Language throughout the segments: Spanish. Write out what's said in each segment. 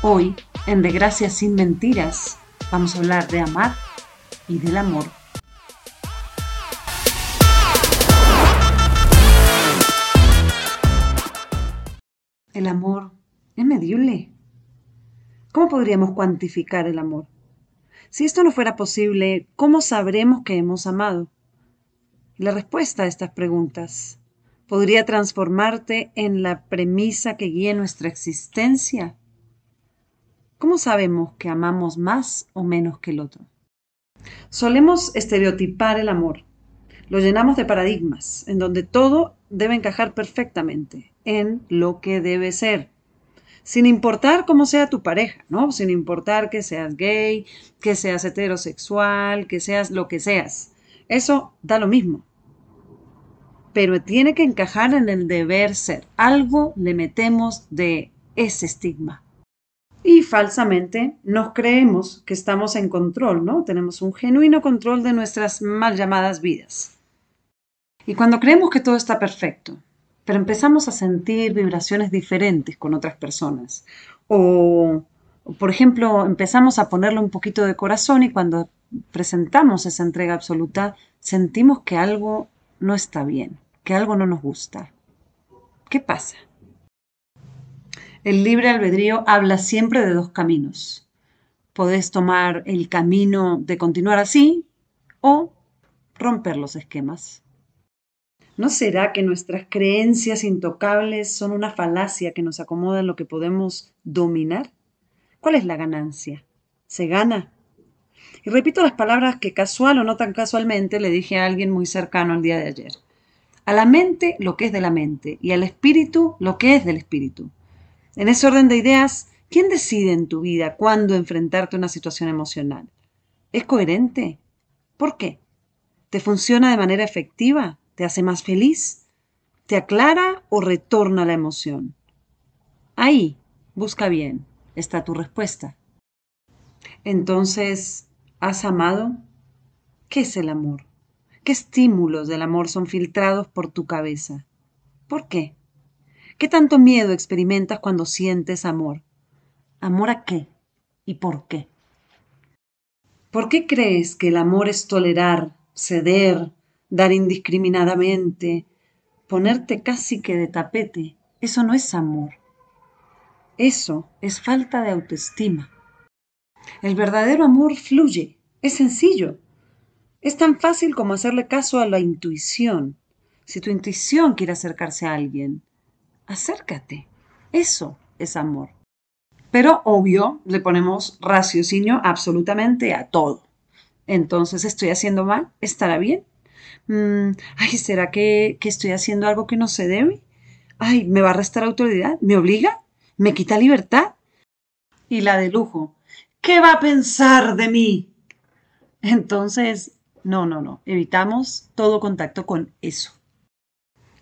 Hoy, en De Gracias sin Mentiras, vamos a hablar de amar y del amor. ¿El amor es medible? ¿Cómo podríamos cuantificar el amor? Si esto no fuera posible, ¿cómo sabremos que hemos amado? La respuesta a estas preguntas podría transformarte en la premisa que guíe nuestra existencia. ¿Cómo sabemos que amamos más o menos que el otro? Solemos estereotipar el amor. Lo llenamos de paradigmas, en donde todo debe encajar perfectamente en lo que debe ser sin importar cómo sea tu pareja, ¿no? Sin importar que seas gay, que seas heterosexual, que seas lo que seas. Eso da lo mismo. Pero tiene que encajar en el deber ser. Algo le metemos de ese estigma. Y falsamente nos creemos que estamos en control, ¿no? Tenemos un genuino control de nuestras mal llamadas vidas. Y cuando creemos que todo está perfecto, pero empezamos a sentir vibraciones diferentes con otras personas. O, por ejemplo, empezamos a ponerle un poquito de corazón y cuando presentamos esa entrega absoluta, sentimos que algo no está bien, que algo no nos gusta. ¿Qué pasa? El libre albedrío habla siempre de dos caminos. Podés tomar el camino de continuar así o romper los esquemas. ¿No será que nuestras creencias intocables son una falacia que nos acomoda en lo que podemos dominar? ¿Cuál es la ganancia? ¿Se gana? Y repito las palabras que casual o no tan casualmente le dije a alguien muy cercano el día de ayer. A la mente lo que es de la mente y al espíritu lo que es del espíritu. En ese orden de ideas, ¿quién decide en tu vida cuándo enfrentarte a una situación emocional? ¿Es coherente? ¿Por qué? ¿Te funciona de manera efectiva? ¿Te hace más feliz? ¿Te aclara o retorna la emoción? Ahí, busca bien, está tu respuesta. Entonces, ¿has amado? ¿Qué es el amor? ¿Qué estímulos del amor son filtrados por tu cabeza? ¿Por qué? ¿Qué tanto miedo experimentas cuando sientes amor? ¿Amor a qué? ¿Y por qué? ¿Por qué crees que el amor es tolerar, ceder, dar indiscriminadamente, ponerte casi que de tapete, eso no es amor. Eso es falta de autoestima. El verdadero amor fluye, es sencillo. Es tan fácil como hacerle caso a la intuición. Si tu intuición quiere acercarse a alguien, acércate. Eso es amor. Pero obvio, le ponemos raciocinio absolutamente a todo. Entonces, ¿estoy haciendo mal? ¿Estará bien? Mm, ay, ¿será que, que estoy haciendo algo que no se debe? Ay, ¿me va a restar autoridad? ¿Me obliga? ¿Me quita libertad? Y la de lujo, ¿qué va a pensar de mí? Entonces, no, no, no, evitamos todo contacto con eso.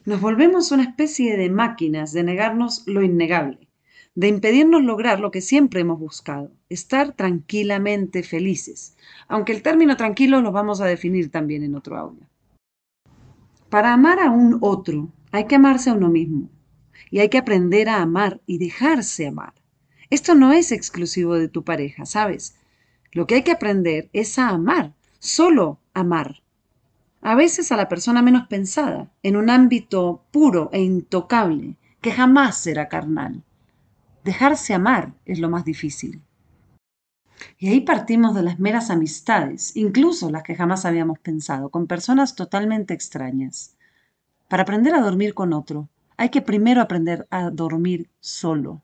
Nos volvemos una especie de máquinas de negarnos lo innegable, de impedirnos lograr lo que siempre hemos buscado, estar tranquilamente felices, aunque el término tranquilo lo vamos a definir también en otro audio. Para amar a un otro hay que amarse a uno mismo y hay que aprender a amar y dejarse amar. Esto no es exclusivo de tu pareja, ¿sabes? Lo que hay que aprender es a amar, solo amar. A veces a la persona menos pensada, en un ámbito puro e intocable, que jamás será carnal. Dejarse amar es lo más difícil. Y ahí partimos de las meras amistades, incluso las que jamás habíamos pensado, con personas totalmente extrañas. Para aprender a dormir con otro, hay que primero aprender a dormir solo.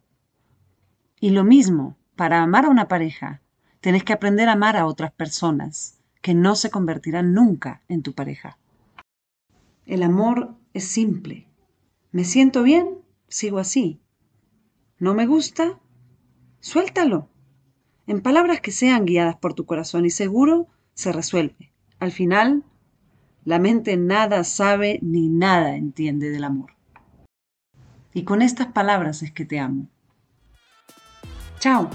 Y lo mismo, para amar a una pareja, tenés que aprender a amar a otras personas, que no se convertirán nunca en tu pareja. El amor es simple. ¿Me siento bien? Sigo así. ¿No me gusta? Suéltalo en palabras que sean guiadas por tu corazón y seguro se resuelve. Al final, la mente nada sabe ni nada entiende del amor. Y con estas palabras es que te amo. Chao.